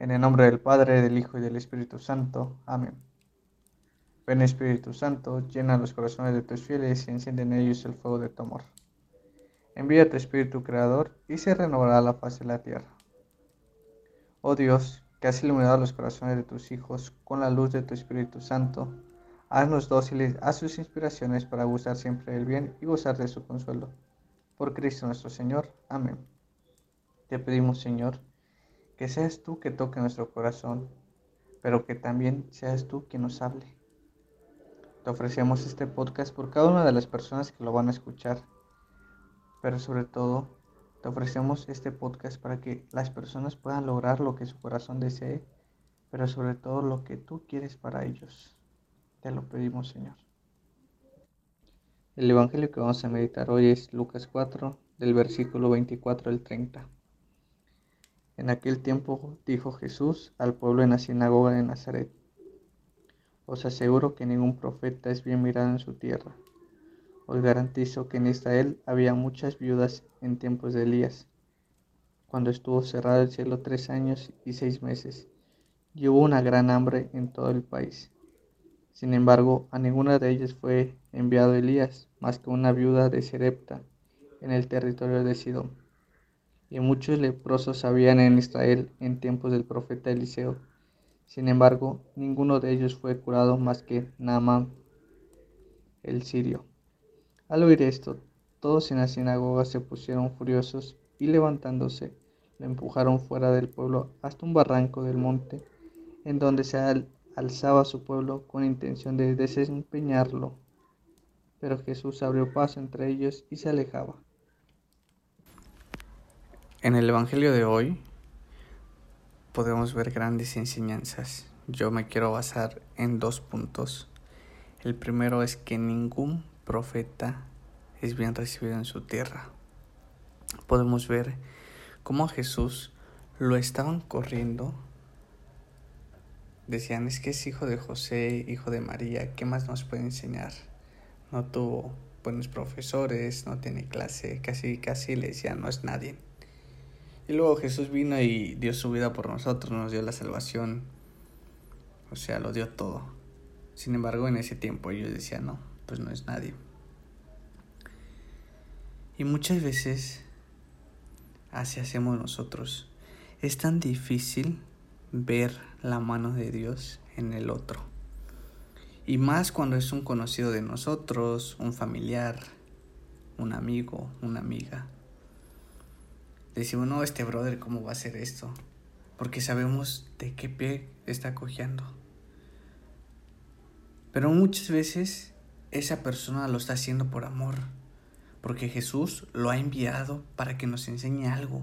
En el nombre del Padre, del Hijo y del Espíritu Santo. Amén. Ven Espíritu Santo, llena los corazones de tus fieles y enciende en ellos el fuego de tu amor. Envía tu Espíritu Creador y se renovará la faz de la tierra. Oh Dios, que has iluminado los corazones de tus hijos con la luz de tu Espíritu Santo, haznos dóciles a sus inspiraciones para gustar siempre del bien y gozar de su consuelo. Por Cristo nuestro Señor. Amén. Te pedimos, Señor, que seas tú que toque nuestro corazón, pero que también seas tú quien nos hable. Te ofrecemos este podcast por cada una de las personas que lo van a escuchar, pero sobre todo te ofrecemos este podcast para que las personas puedan lograr lo que su corazón desee, pero sobre todo lo que tú quieres para ellos. Te lo pedimos, Señor. El Evangelio que vamos a meditar hoy es Lucas 4, del versículo 24 al 30. En aquel tiempo dijo Jesús al pueblo en la sinagoga de Nazaret, Os aseguro que ningún profeta es bien mirado en su tierra. Os garantizo que en Israel había muchas viudas en tiempos de Elías, cuando estuvo cerrado el cielo tres años y seis meses, y hubo una gran hambre en todo el país. Sin embargo, a ninguna de ellas fue enviado Elías, más que una viuda de Serepta, en el territorio de Sidón y muchos leprosos habían en Israel en tiempos del profeta Eliseo. Sin embargo, ninguno de ellos fue curado más que Naamán, el sirio. Al oír esto, todos en la sinagoga se pusieron furiosos y levantándose, lo empujaron fuera del pueblo hasta un barranco del monte, en donde se alzaba su pueblo con intención de desempeñarlo. Pero Jesús abrió paso entre ellos y se alejaba. En el Evangelio de hoy podemos ver grandes enseñanzas. Yo me quiero basar en dos puntos. El primero es que ningún profeta es bien recibido en su tierra. Podemos ver cómo a Jesús lo estaban corriendo. Decían, es que es hijo de José, hijo de María, ¿qué más nos puede enseñar? No tuvo buenos profesores, no tiene clase, casi, casi le decían, no es nadie. Y luego Jesús vino y dio su vida por nosotros, nos dio la salvación. O sea, lo dio todo. Sin embargo, en ese tiempo ellos decían, no, pues no es nadie. Y muchas veces así hacemos nosotros. Es tan difícil ver la mano de Dios en el otro. Y más cuando es un conocido de nosotros, un familiar, un amigo, una amiga decimos, no, este brother, ¿cómo va a hacer esto? Porque sabemos de qué pie está cojeando. Pero muchas veces esa persona lo está haciendo por amor, porque Jesús lo ha enviado para que nos enseñe algo.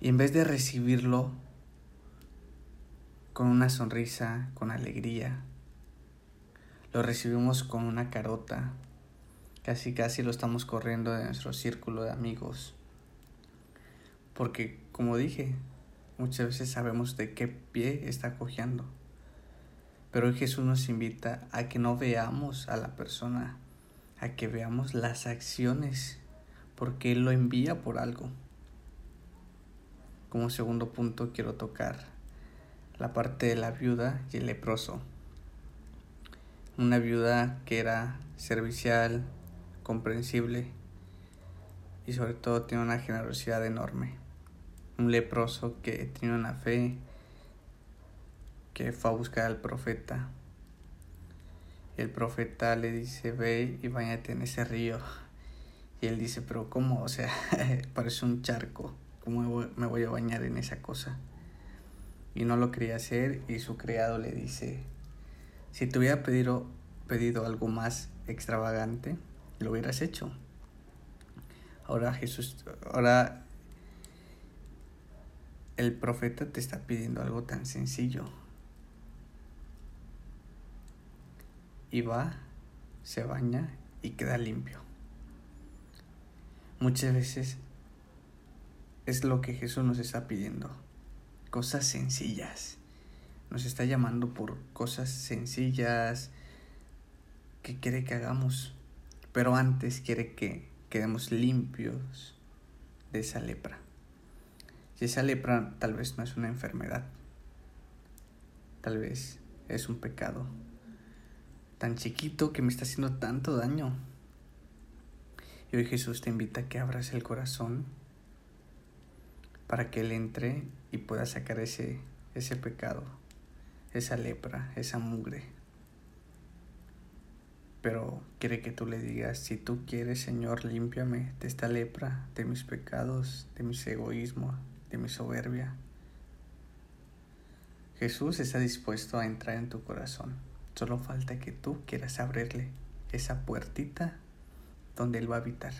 Y en vez de recibirlo con una sonrisa, con alegría, lo recibimos con una carota, Casi casi lo estamos corriendo de nuestro círculo de amigos. Porque, como dije, muchas veces sabemos de qué pie está cojeando. Pero hoy Jesús nos invita a que no veamos a la persona, a que veamos las acciones, porque Él lo envía por algo. Como segundo punto quiero tocar la parte de la viuda y el leproso. Una viuda que era servicial, comprensible y sobre todo tiene una generosidad enorme. Un leproso que tiene una fe que fue a buscar al profeta. El profeta le dice, ve y bañate en ese río. Y él dice, pero ¿cómo? O sea, parece un charco. ¿Cómo me voy a bañar en esa cosa? Y no lo quería hacer y su criado le dice, si te hubiera pedido, pedido algo más extravagante, lo hubieras hecho. Ahora Jesús, ahora el profeta te está pidiendo algo tan sencillo. Y va, se baña y queda limpio. Muchas veces es lo que Jesús nos está pidiendo. Cosas sencillas. Nos está llamando por cosas sencillas que quiere que hagamos. Pero antes quiere que quedemos limpios de esa lepra. Si esa lepra tal vez no es una enfermedad, tal vez es un pecado tan chiquito que me está haciendo tanto daño. Y hoy Jesús te invita a que abras el corazón para que Él entre y pueda sacar ese, ese pecado, esa lepra, esa mugre. Pero quiere que tú le digas, si tú quieres, Señor, límpiame de esta lepra, de mis pecados, de mis egoísmos, de mi soberbia. Jesús está dispuesto a entrar en tu corazón. Solo falta que tú quieras abrirle esa puertita donde Él va a habitar.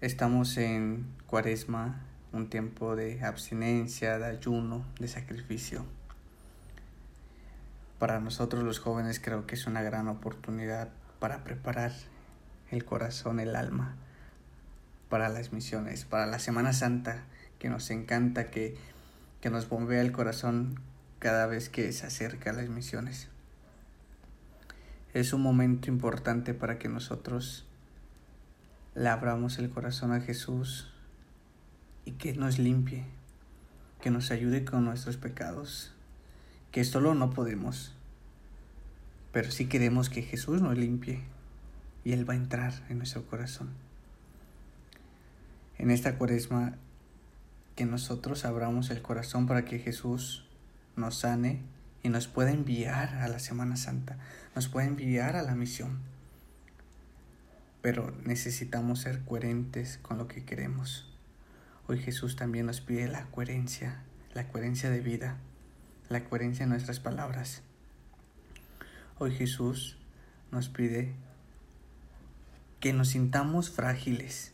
Estamos en cuaresma, un tiempo de abstinencia, de ayuno, de sacrificio. Para nosotros los jóvenes creo que es una gran oportunidad para preparar el corazón, el alma para las misiones, para la Semana Santa, que nos encanta, que, que nos bombea el corazón cada vez que se acerca a las misiones. Es un momento importante para que nosotros le abramos el corazón a Jesús y que nos limpie, que nos ayude con nuestros pecados, que solo no podemos, pero sí queremos que Jesús nos limpie y Él va a entrar en nuestro corazón. En esta cuaresma, que nosotros abramos el corazón para que Jesús nos sane y nos pueda enviar a la Semana Santa, nos pueda enviar a la misión. Pero necesitamos ser coherentes con lo que queremos. Hoy Jesús también nos pide la coherencia, la coherencia de vida, la coherencia en nuestras palabras. Hoy Jesús nos pide que nos sintamos frágiles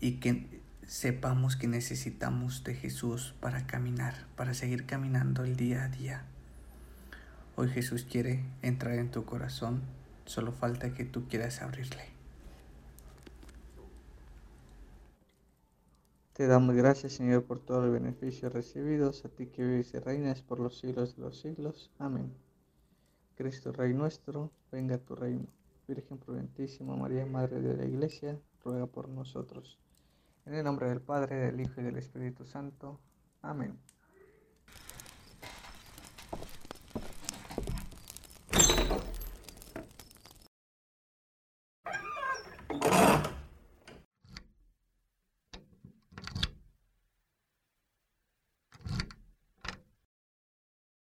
y que sepamos que necesitamos de Jesús para caminar, para seguir caminando el día a día. Hoy Jesús quiere entrar en tu corazón, solo falta que tú quieras abrirle. Te damos gracias, Señor, por todo el beneficio recibidos, a ti que vives y reinas por los siglos de los siglos. Amén. Cristo Rey nuestro, venga a tu reino. Virgen prudentísima María, Madre de la Iglesia, ruega por nosotros en el nombre del Padre, del Hijo y del Espíritu Santo. Amén.